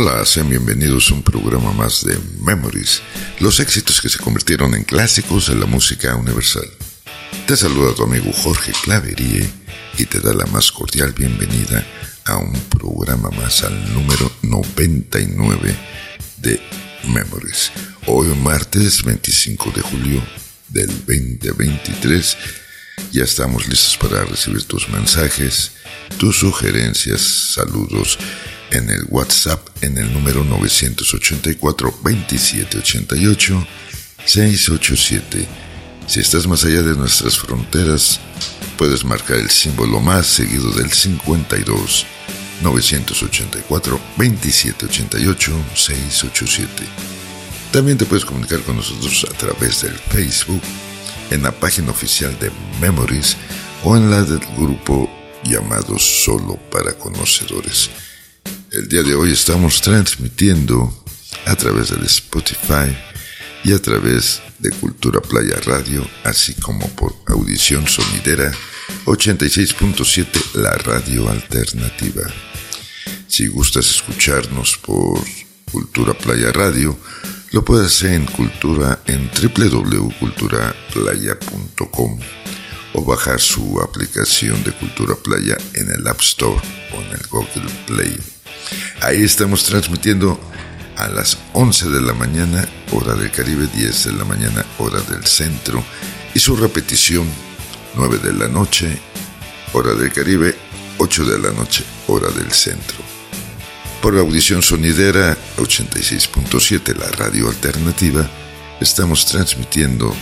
Hola, sean bienvenidos a un programa más de Memories, los éxitos que se convirtieron en clásicos de la música universal. Te saluda tu amigo Jorge Claverie y te da la más cordial bienvenida a un programa más al número 99 de Memories. Hoy martes 25 de julio del 2023 ya estamos listos para recibir tus mensajes, tus sugerencias, saludos en el WhatsApp en el número 984-2788-687. Si estás más allá de nuestras fronteras, puedes marcar el símbolo más seguido del 52 984 2788 687. También te puedes comunicar con nosotros a través del Facebook, en la página oficial de Memories o en la del grupo llamado Solo para Conocedores. El día de hoy estamos transmitiendo a través del Spotify y a través de Cultura Playa Radio, así como por audición sonidera 86.7 La Radio Alternativa. Si gustas escucharnos por Cultura Playa Radio, lo puedes hacer en cultura en www.culturaplaya.com o bajar su aplicación de Cultura Playa en el App Store o en el Google Play. Ahí estamos transmitiendo a las 11 de la mañana, hora del Caribe, 10 de la mañana, hora del centro, y su repetición, 9 de la noche, hora del Caribe, 8 de la noche, hora del centro. Por la audición sonidera 86.7, la radio alternativa, estamos transmitiendo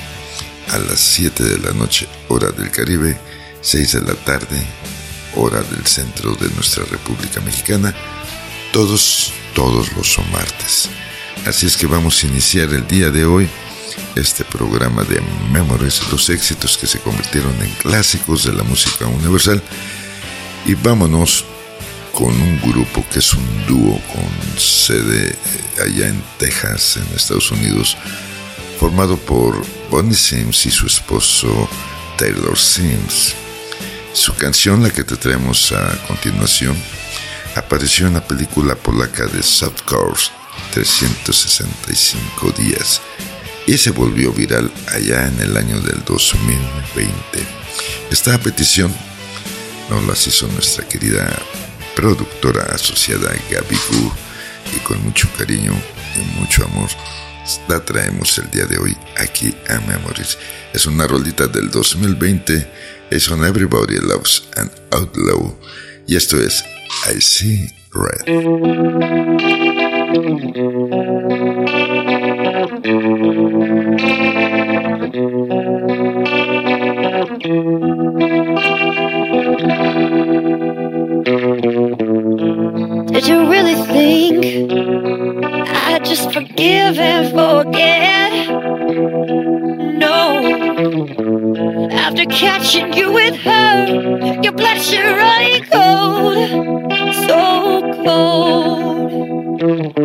a las 7 de la noche, hora del Caribe, 6 de la tarde, hora del centro de nuestra República Mexicana, todos, todos los martes. Así es que vamos a iniciar el día de hoy este programa de Memories, los éxitos que se convirtieron en clásicos de la música universal. Y vámonos con un grupo que es un dúo con sede eh, allá en Texas, en Estados Unidos, formado por Bonnie Sims y su esposo Taylor Sims. Su canción, la que te traemos a continuación, apareció en la película polaca de Soft Course 365 días y se volvió viral allá en el año del 2020. Esta petición nos la hizo nuestra querida productora asociada Gaby Gu y con mucho cariño y mucho amor la traemos el día de hoy aquí a Memories. Es una rolita del 2020, es on Everybody Loves an Outlaw y esto es I see red. Did you really think I'd just forgive and forget? No. After catching you with her, your blood should run cold, so cold.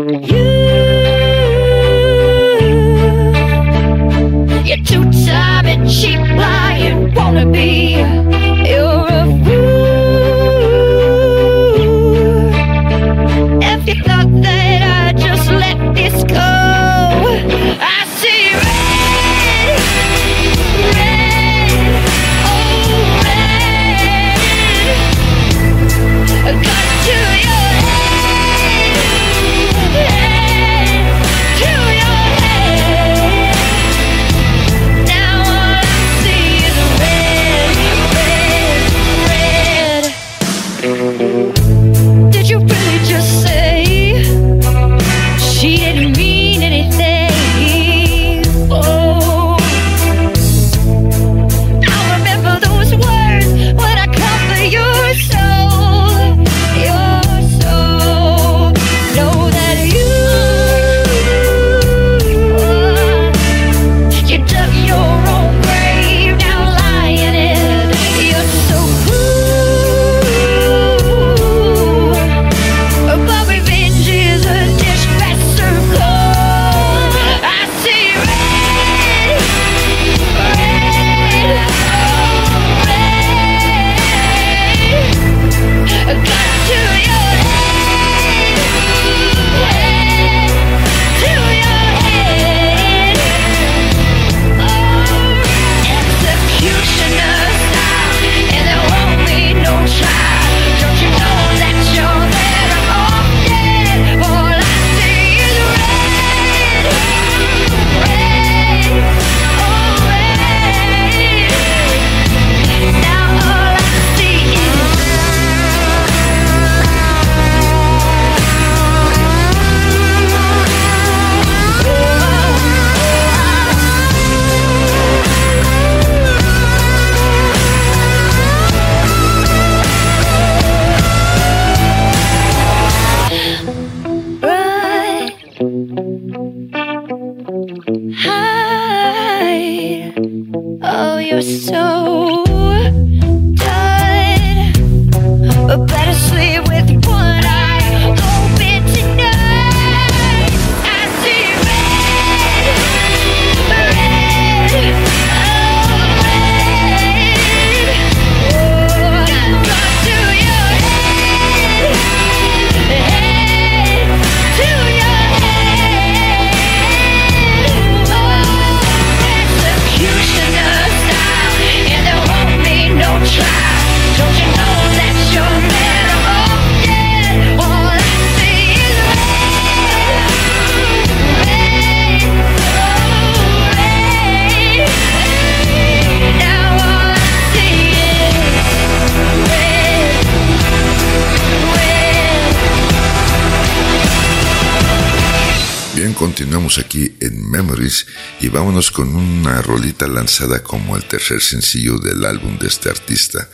Con una rolita lanzada como el tercer sencillo del álbum de este artista.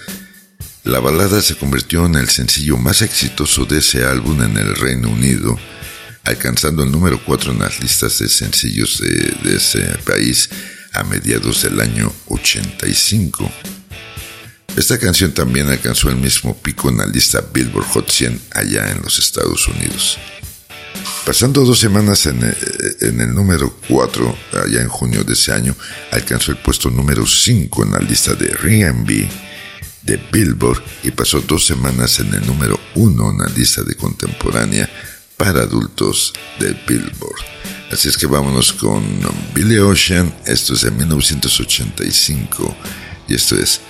La balada se convirtió en el sencillo más exitoso de ese álbum en el Reino Unido, alcanzando el número 4 en las listas de sencillos de, de ese país a mediados del año 85. Esta canción también alcanzó el mismo pico en la lista Billboard Hot 100 allá en los Estados Unidos. Pasando dos semanas en el, número 4, allá en junio de ese año, alcanzó el puesto número 5 en la lista de R&B de Billboard y pasó dos semanas en el número 1 en la lista de contemporánea para adultos de Billboard. Así es que vámonos con Billy Ocean, esto es de 1985 y esto es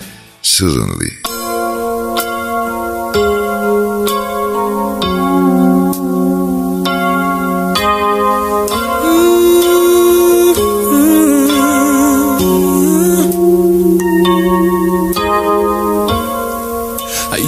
Suddenly.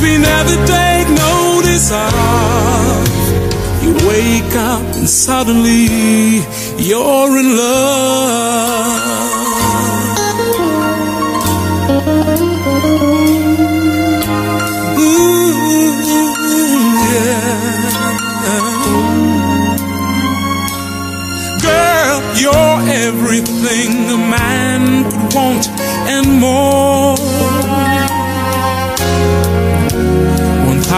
things we never take notice of. You wake up and suddenly you're in love.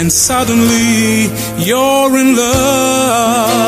and suddenly you're in love.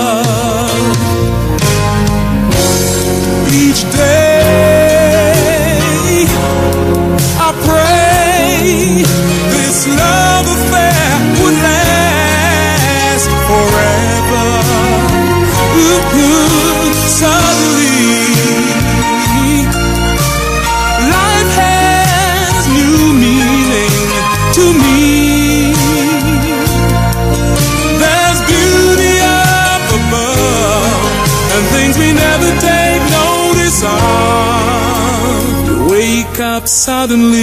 Suddenly,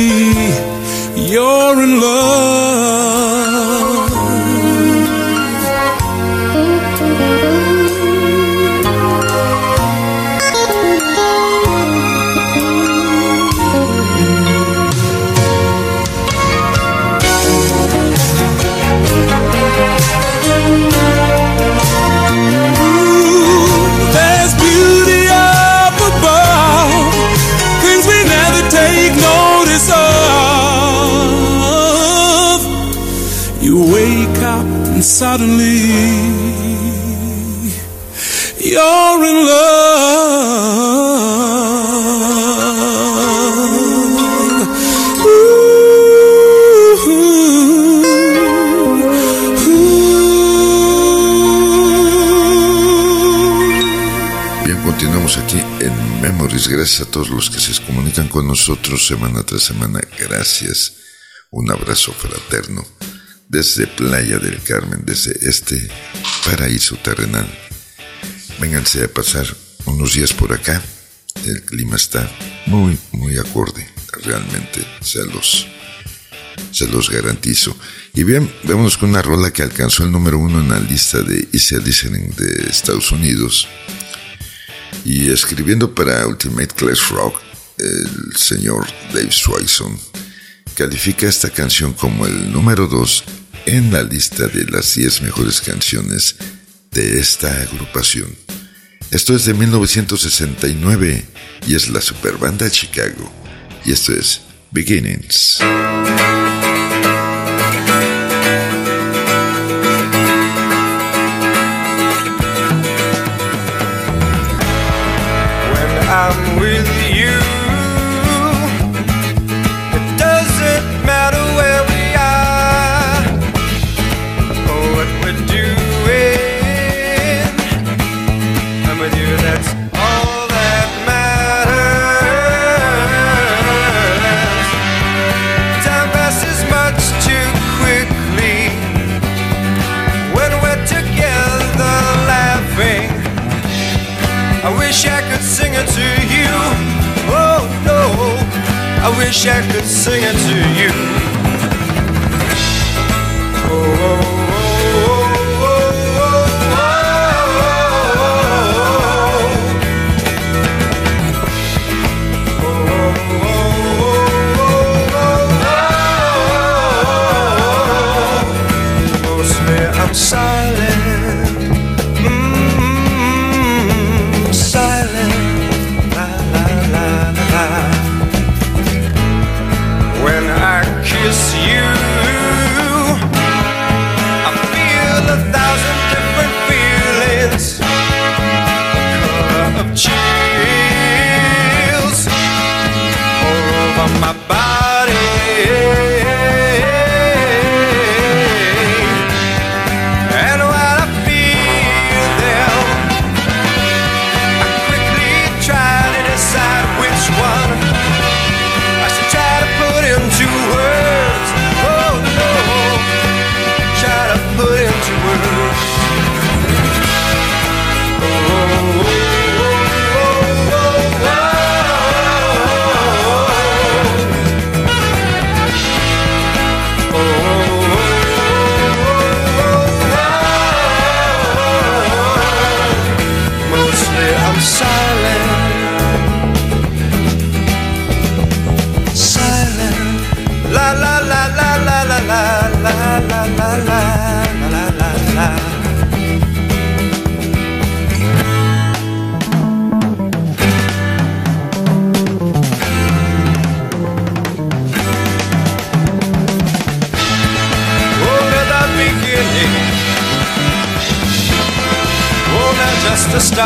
suddenly you're in love. Bien, continuamos aquí en Memories. Gracias a todos los que se comunican con nosotros semana tras semana. Gracias. Un abrazo fraterno desde Playa del Carmen, desde este paraíso terrenal. Vénganse a pasar unos días por acá. El clima está muy, muy acorde. realmente, se los, garantizo. Y bien, vemos con una rola que alcanzó el número uno en la lista de Easy Listening de Estados Unidos. Y escribiendo para Ultimate Clash Rock, el señor Dave Swanson califica esta canción como el número dos en la lista de las 10 mejores canciones de esta agrupación. Esto es de 1969 y es la superbanda Chicago. Y esto es Beginnings. Wish I could sing it to you. just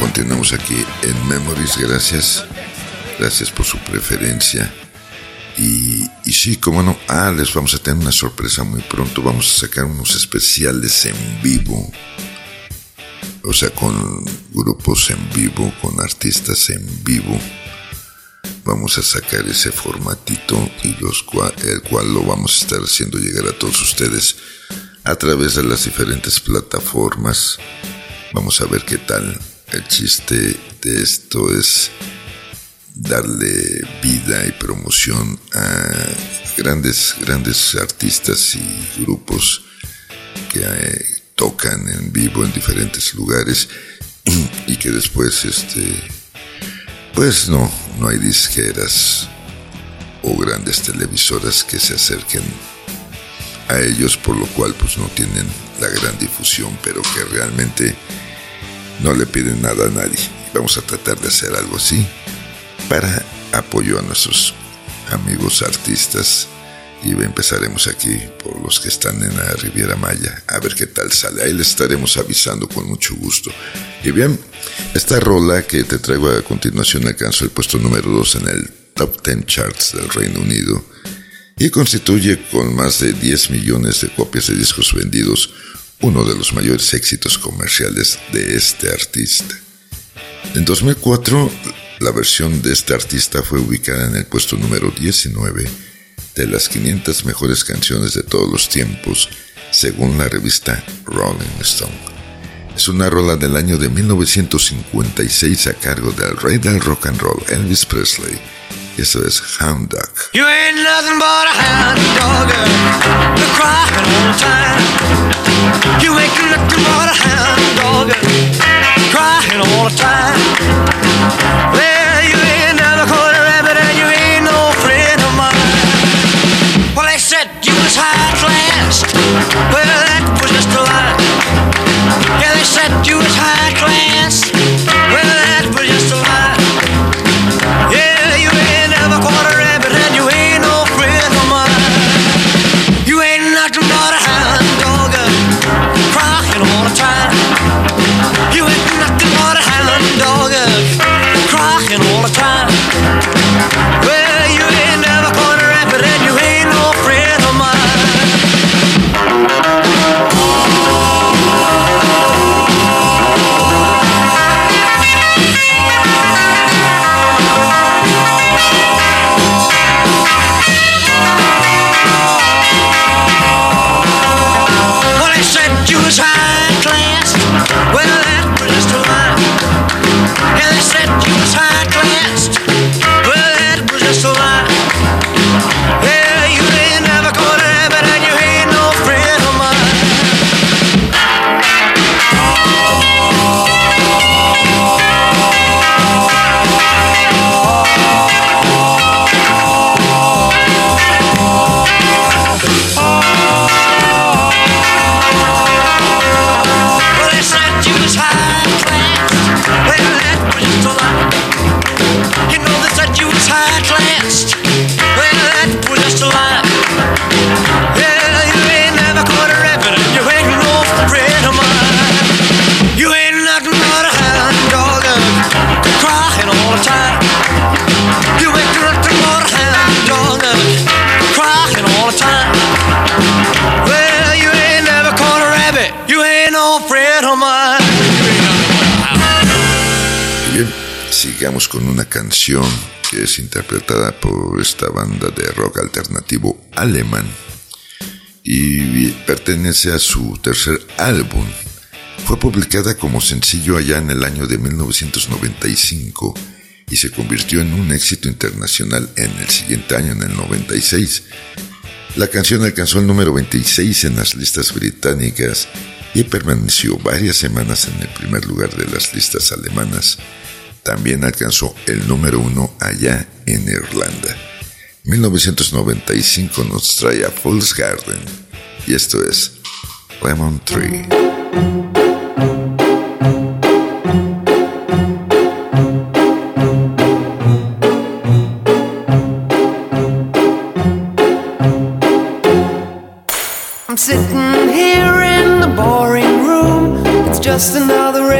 Continuamos aquí en Memories. Gracias. Gracias por su preferencia. Y, y sí, como no, ah, les vamos a tener una sorpresa muy pronto. Vamos a sacar unos especiales en vivo. O sea, con grupos en vivo, con artistas en vivo. Vamos a sacar ese formatito y los cua- el cual lo vamos a estar haciendo llegar a todos ustedes a través de las diferentes plataformas. Vamos a ver qué tal. El chiste de esto es darle vida y promoción a grandes, grandes artistas y grupos que eh, tocan en vivo en diferentes lugares y que después, este, pues no, no hay disqueras o grandes televisoras que se acerquen a ellos, por lo cual pues no tienen la gran difusión, pero que realmente no le piden nada a nadie. Vamos a tratar de hacer algo así para apoyo a nuestros amigos artistas y empezaremos aquí por los que están en la Riviera Maya a ver qué tal sale. Ahí les estaremos avisando con mucho gusto. Y bien, esta rola que te traigo a continuación alcanzó el puesto número 2 en el Top 10 Charts del Reino Unido y constituye con más de 10 millones de copias de discos vendidos uno de los mayores éxitos comerciales de este artista. En 2004, la versión de este artista fue ubicada en el puesto número 19 de las 500 mejores canciones de todos los tiempos, según la revista Rolling Stone. Es una rola del año de 1956 a cargo del rey del rock and roll, Elvis Presley. Eso es Hound Dog. You ain't nothing but a hound dog, you're crying all the time. You ain't nothing but a hound dog, crying all the time. Well, you ain't never caught a rabbit and you ain't no friend of mine. Well, they said you was high class. Well, con una canción que es interpretada por esta banda de rock alternativo alemán y pertenece a su tercer álbum. Fue publicada como sencillo allá en el año de 1995 y se convirtió en un éxito internacional en el siguiente año, en el 96. La canción alcanzó el número 26 en las listas británicas y permaneció varias semanas en el primer lugar de las listas alemanas. También alcanzó el número uno allá en Irlanda. 1995 nos trae a Fool's Garden y esto es Lemon Tree. Just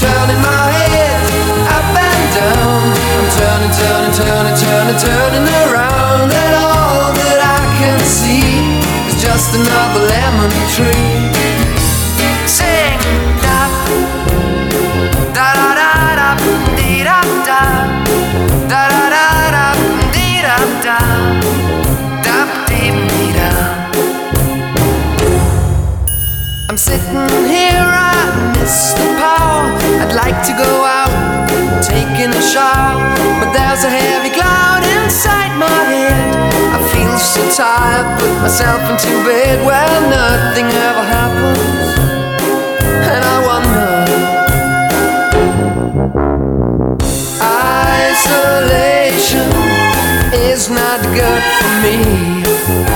Turning my head up and down. I'm turning, turning, turning, turning, turning around, and all that I can see is just another lemon tree. Sing, da, da da da da, dee da da, da da da da, dee da da, da dee dee da. I'm sitting here, like to go out, taking a shower, but there's a heavy cloud inside my head. I feel so tired, put myself into bed where nothing ever happens. And I wonder, isolation is not good for me.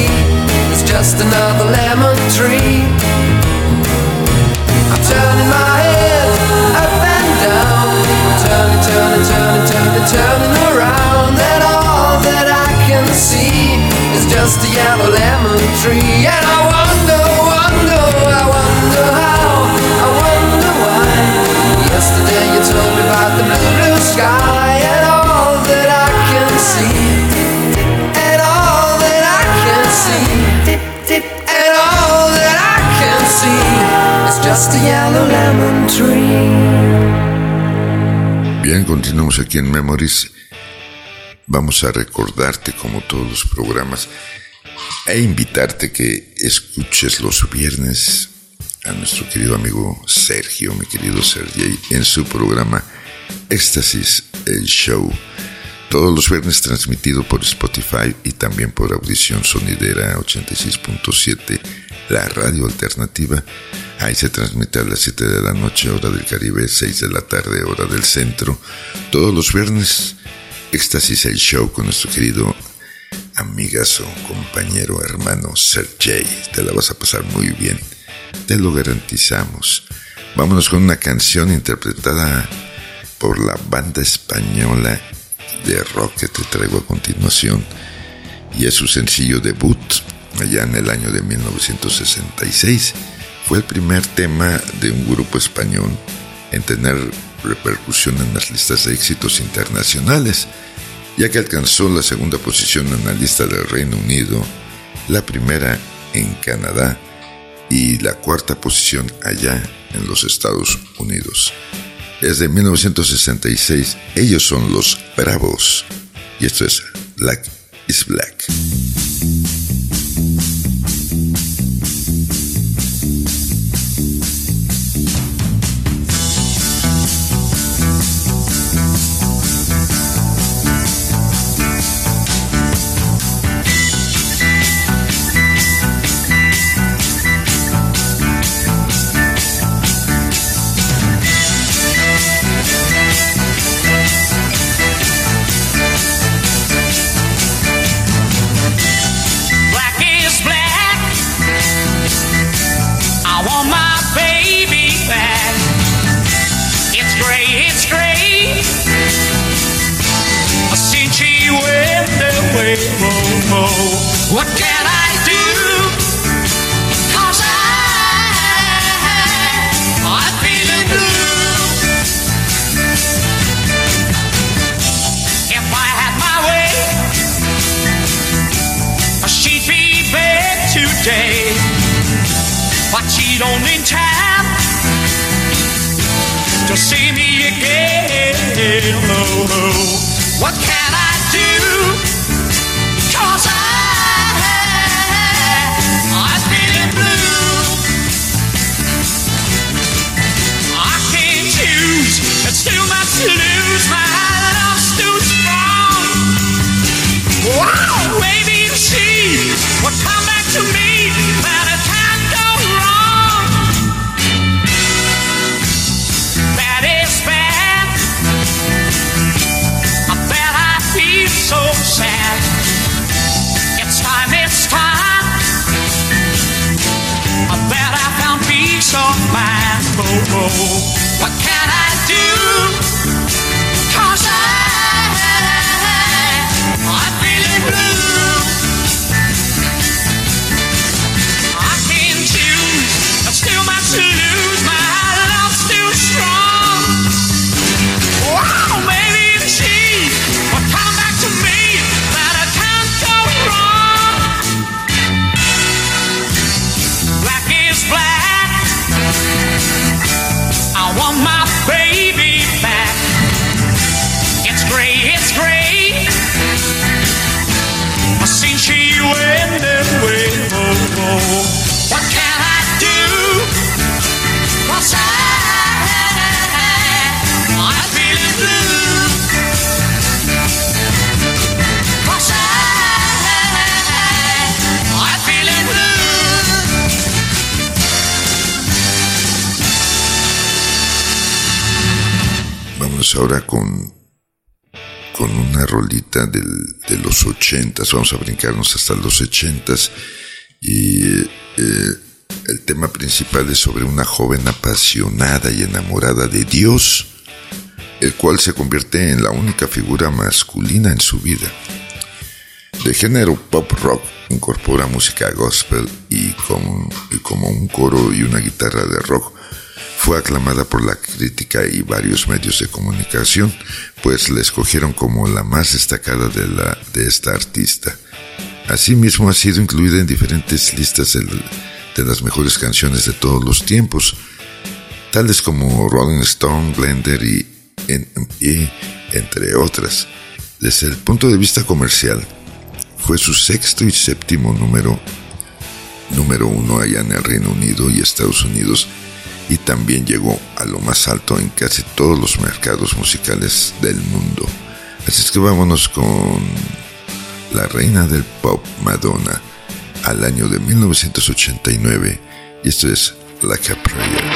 just another lemon tree. I'm turning my head up and down, turning, turning, turning, turning, turning around, and all that I can see is just a yellow lemon tree. And I Bien, continuamos aquí en Memories. Vamos a recordarte, como todos los programas, e invitarte que escuches los viernes a nuestro querido amigo Sergio, mi querido Sergey, en su programa Éxtasis, el show. Todos los viernes transmitido por Spotify y también por Audición Sonidera 86.7, la radio alternativa. Ahí se transmite a las 7 de la noche, hora del Caribe, 6 de la tarde, hora del centro. Todos los viernes, Éxtasis, el show con nuestro querido amigazo, compañero, hermano Sergey. Te la vas a pasar muy bien. Te lo garantizamos. Vámonos con una canción interpretada por la banda española de rock que te traigo a continuación. Y es su sencillo debut allá en el año de 1966. Fue el primer tema de un grupo español en tener repercusión en las listas de éxitos internacionales, ya que alcanzó la segunda posición en la lista del Reino Unido, la primera en Canadá y la cuarta posición allá en los Estados Unidos. Desde 1966, ellos son los Bravos y esto es Black is. Black What can I do? Vamos ahora con, con una rolita de los ochentas. Vamos a brincarnos hasta los ochentas. Y eh, el tema principal es sobre una joven apasionada y enamorada de Dios, el cual se convierte en la única figura masculina en su vida. De género pop rock, incorpora música gospel y, y como un coro y una guitarra de rock, fue aclamada por la crítica y varios medios de comunicación, pues la escogieron como la más destacada de, la, de esta artista. Asimismo ha sido incluida en diferentes listas del- de las mejores canciones de todos los tiempos, tales como Rolling Stone, Blender y, y entre otras. Desde el punto de vista comercial, fue su sexto y séptimo número, número uno allá en el Reino Unido y Estados Unidos, y también llegó a lo más alto en casi todos los mercados musicales del mundo. Así es que vámonos con la reina del pop Madonna al año de 1989 y esto es Like a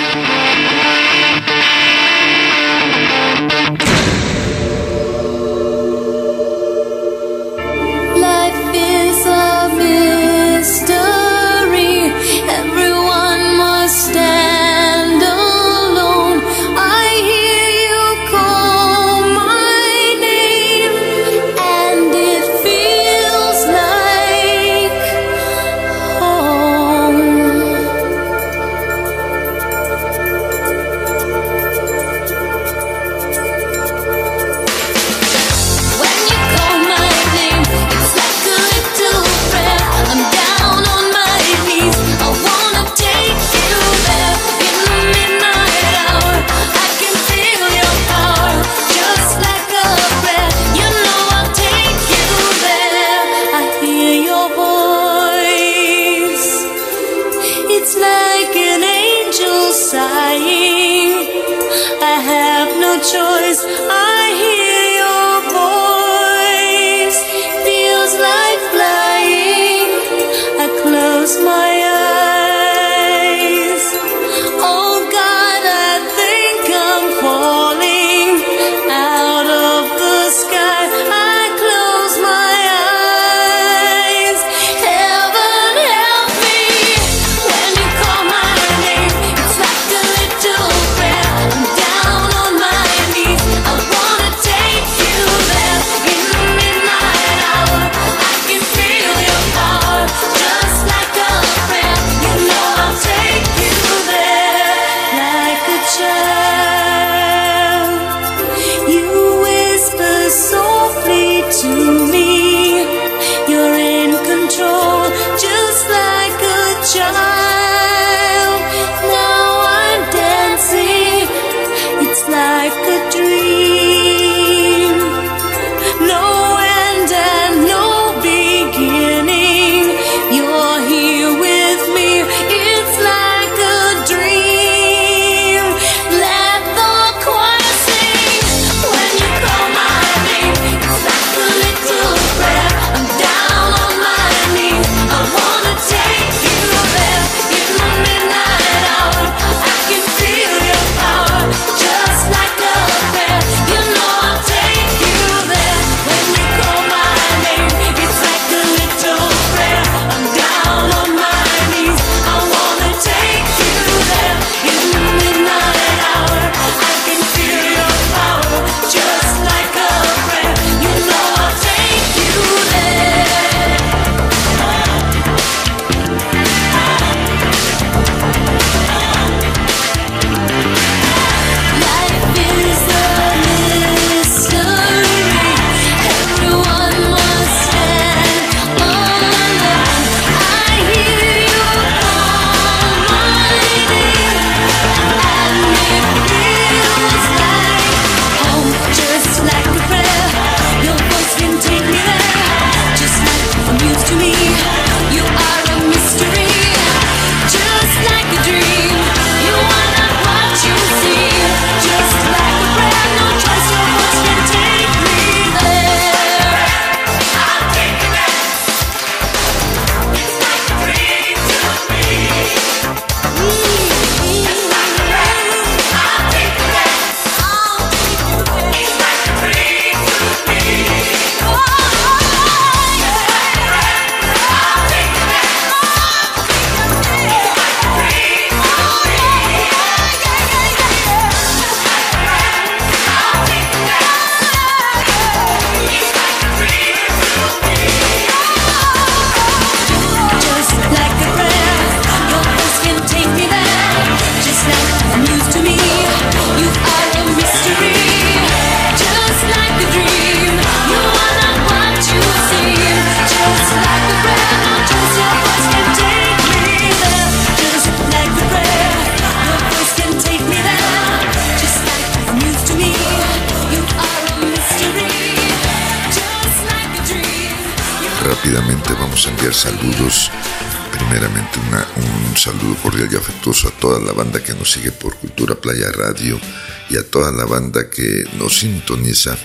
cordial y afectuoso a toda la banda que nos sigue por Cultura Playa Radio y a toda la banda que nos sintoniza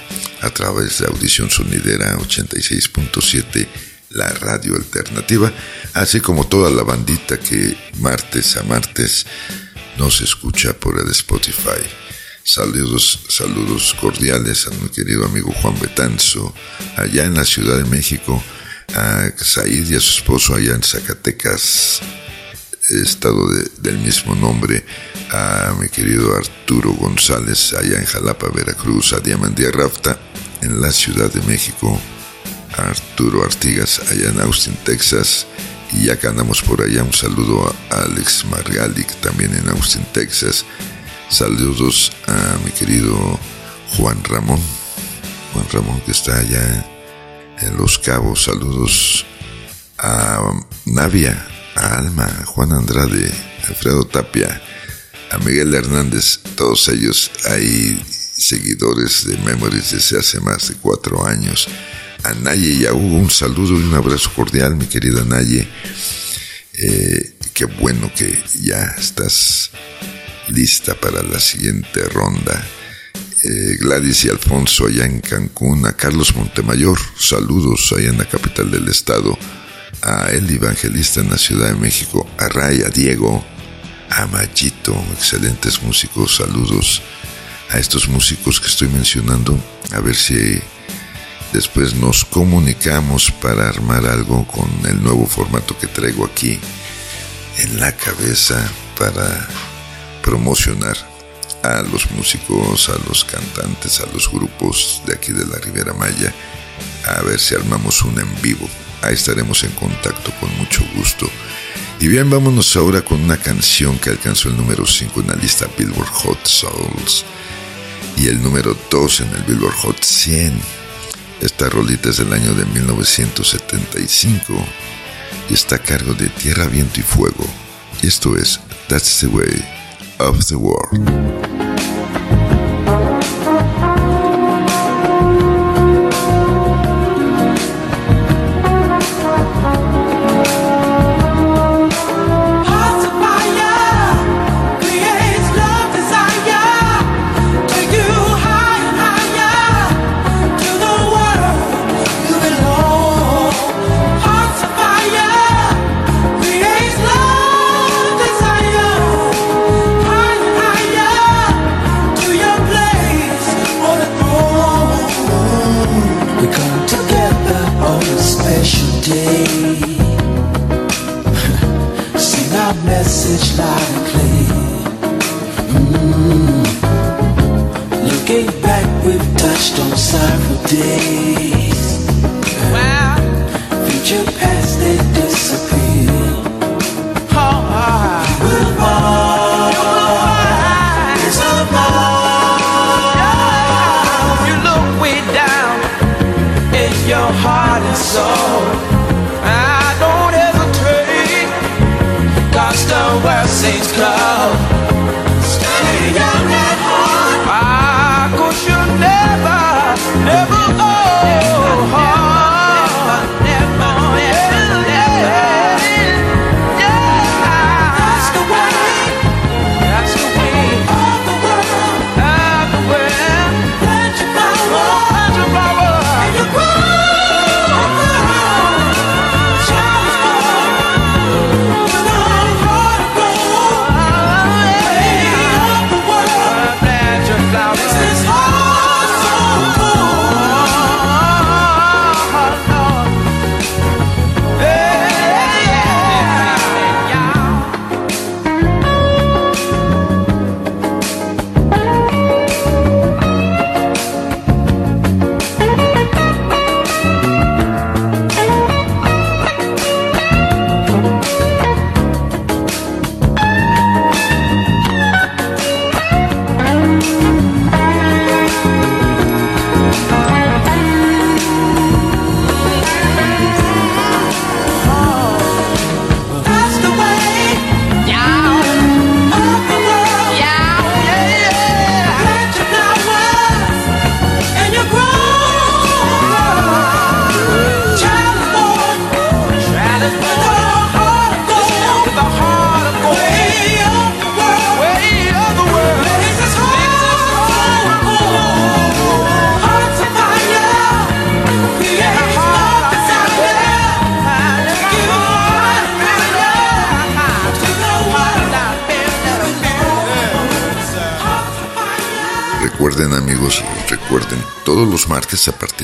a través de Audición Sonidera 86.7, la radio alternativa, así como toda la bandita que martes a martes nos escucha por el Spotify. Saludos, saludos cordiales a mi querido amigo Juan Betanzo, allá en la Ciudad de México, a Said y a su esposo allá en Zacatecas, estado de- del mismo nombre, a mi querido Arturo González allá en Jalapa, Veracruz, a Diamandía Rafta en la Ciudad de México, a Arturo Artigas allá en Austin, Texas, y ya que andamos por allá, un saludo a Alex Margalic también en Austin, Texas. Saludos a mi querido Juan Ramón, Juan Ramón que está allá en Los Cabos. Saludos a Navia, a Alma, a Juan Andrade, Alfredo Tapia, a Miguel Hernández, todos ellos hay seguidores de Memories desde hace más de cuatro años. A Naye y a Hugo, un saludo y un abrazo cordial, mi querida Naye. Eh, qué bueno que ya estás lista para la siguiente ronda. Eh, Gladys y Alfonso allá en Cancún, a Carlos Montemayor, saludos allá en la capital del estado, a El Evangelista en la Ciudad de México, a Ray, a Diego, a Machito, excelentes músicos, saludos a estos músicos que estoy mencionando, a ver si después nos comunicamos para armar algo con el nuevo formato que traigo aquí en la cabeza para promocionar a los músicos, a los cantantes, a los grupos de aquí de la Ribera Maya, a ver si armamos un en vivo. Ahí estaremos en contacto con mucho gusto. Y bien, vámonos ahora con una canción que alcanzó el número 5 en la lista Billboard Hot Souls y el número 2 en el Billboard Hot 100. Esta rolita es del año de 1975 y está a cargo de Tierra, Viento y Fuego. Y esto es That's the Way of the World.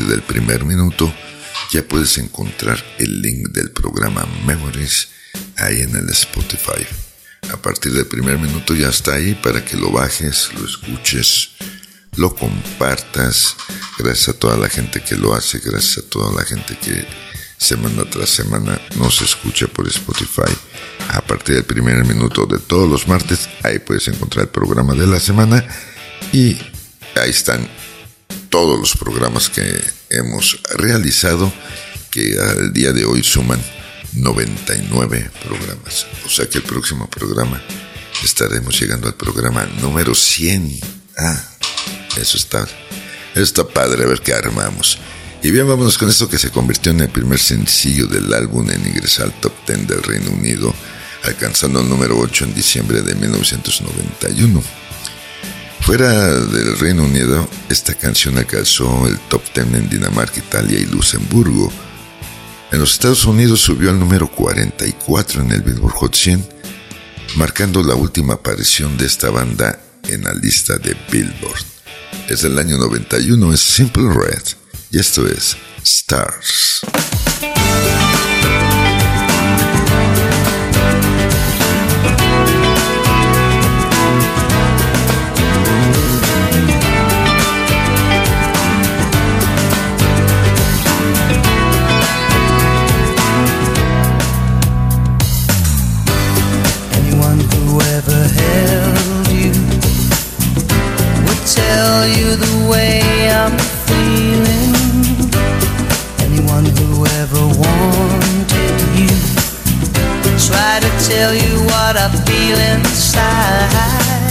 Del primer minuto ya puedes encontrar el link del programa Memories ahí en el Spotify. A partir del primer minuto ya está ahí para que lo bajes, lo escuches, lo compartas. Gracias a toda la gente que lo hace, gracias a toda la gente que semana tras semana nos escucha por Spotify. A partir del primer minuto de todos los martes, ahí puedes encontrar el programa de la semana y ahí están todos los programas que hemos realizado, que al día de hoy suman 99 programas. O sea que el próximo programa estaremos llegando al programa número 100. Ah, eso está, está padre, a ver qué armamos. Y bien, vámonos con esto que se convirtió en el primer sencillo del álbum en ingresar al top 10 del Reino Unido, alcanzando el número 8 en diciembre de 1991. Fuera del Reino Unido, esta canción alcanzó el top 10 en Dinamarca, Italia y Luxemburgo. En los Estados Unidos subió al número 44 en el Billboard Hot 100, marcando la última aparición de esta banda en la lista de Billboard. Es del año 91, es Simple Red y esto es Stars. Tell you the way I'm feeling. Anyone who ever wanted you try to tell you what I feel inside.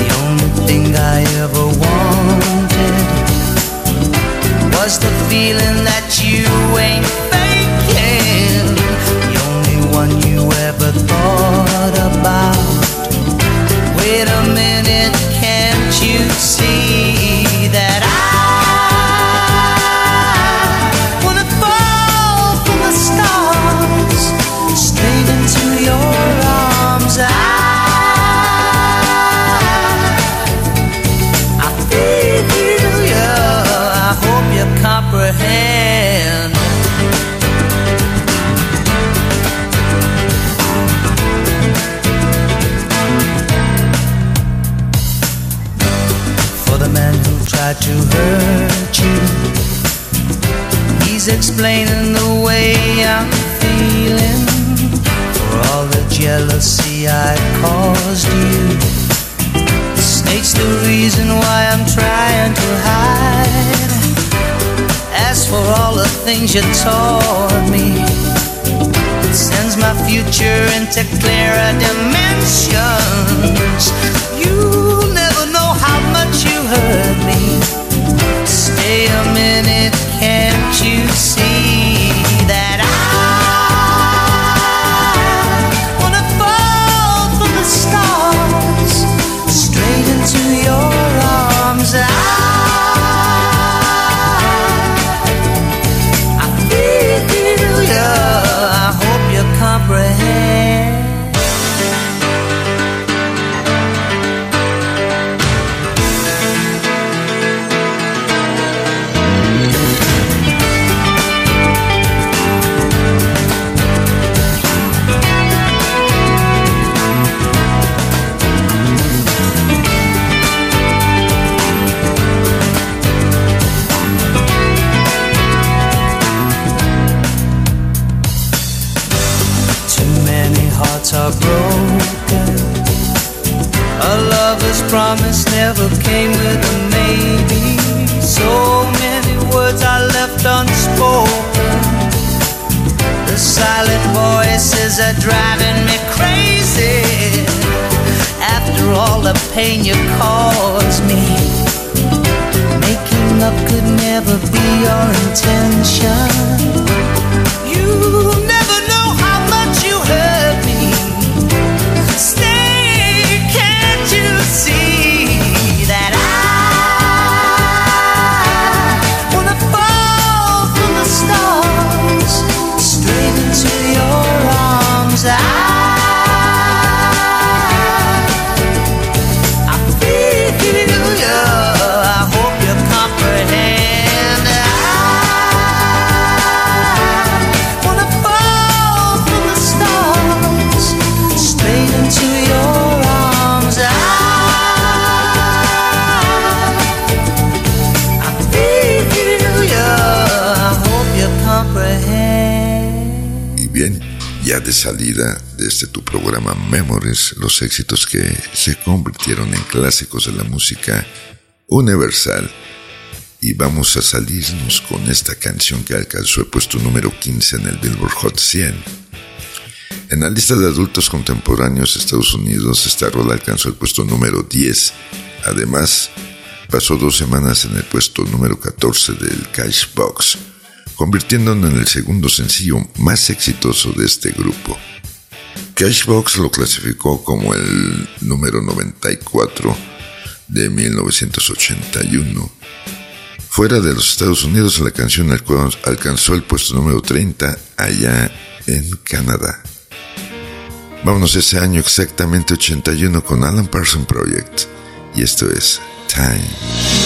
The only thing I ever wanted was the feeling that you ain't faking. The only one you ever thought about. Wait a minute, you see explaining the way I'm feeling. For all the jealousy I caused you. Snake's the reason why I'm trying to hide. As for all the things you taught me, it sends my future into clearer dimensions. You'll never know how much you hurt me. Stay a minute, left unspoken. The silent voices are driving me crazy. After all the pain you caused me, making up could never be your intention. You salida de este tu programa Memories, los éxitos que se convirtieron en clásicos de la música universal. Y vamos a salirnos con esta canción que alcanzó el puesto número 15 en el Billboard Hot 100. En la lista de adultos contemporáneos de Estados Unidos, esta rola alcanzó el puesto número 10. Además, pasó dos semanas en el puesto número 14 del Cashbox, convirtiéndolo en el segundo sencillo más exitoso de este grupo. Cashbox lo clasificó como el número 94 de 1981. Fuera de los Estados Unidos, la canción alcanzó el puesto número 30 allá en Canadá. Vámonos ese año exactamente 81 con Alan Parsons Project. Y esto es Time.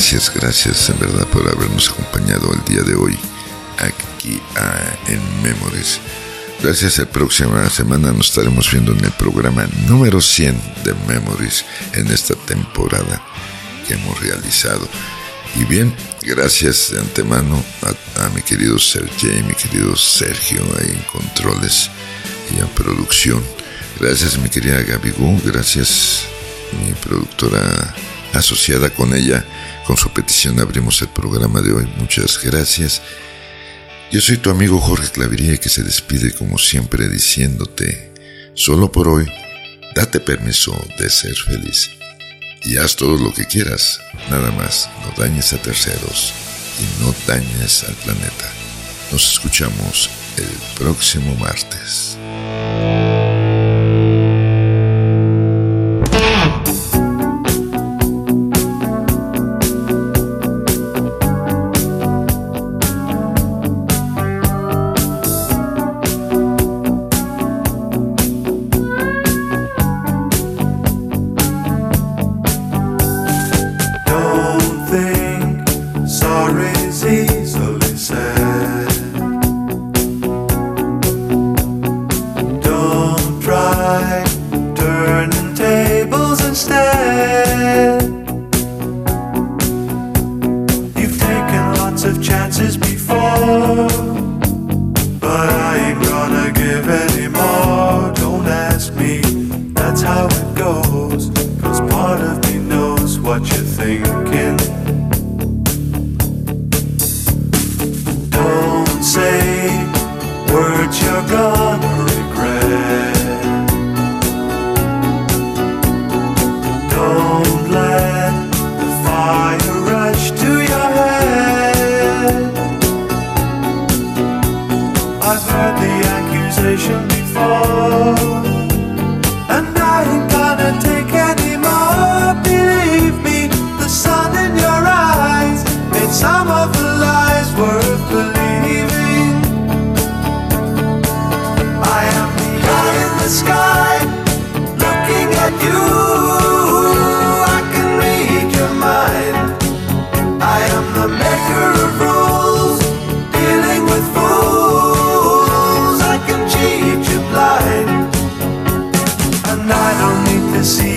Gracias, gracias en verdad por habernos acompañado el día de hoy aquí a, en Memories. Gracias, la próxima semana nos estaremos viendo en el programa número 100 de Memories en esta temporada que hemos realizado. Y bien, gracias de antemano a, a mi querido Sergey, mi querido Sergio en controles y en producción. Gracias mi querida Gabigú, gracias mi productora asociada con ella, con su petición abrimos el programa de hoy. Muchas gracias. Yo soy tu amigo Jorge Clavería que se despide como siempre diciéndote, solo por hoy, date permiso de ser feliz. Y haz todo lo que quieras, nada más, no dañes a terceros y no dañes al planeta. Nos escuchamos el próximo martes. see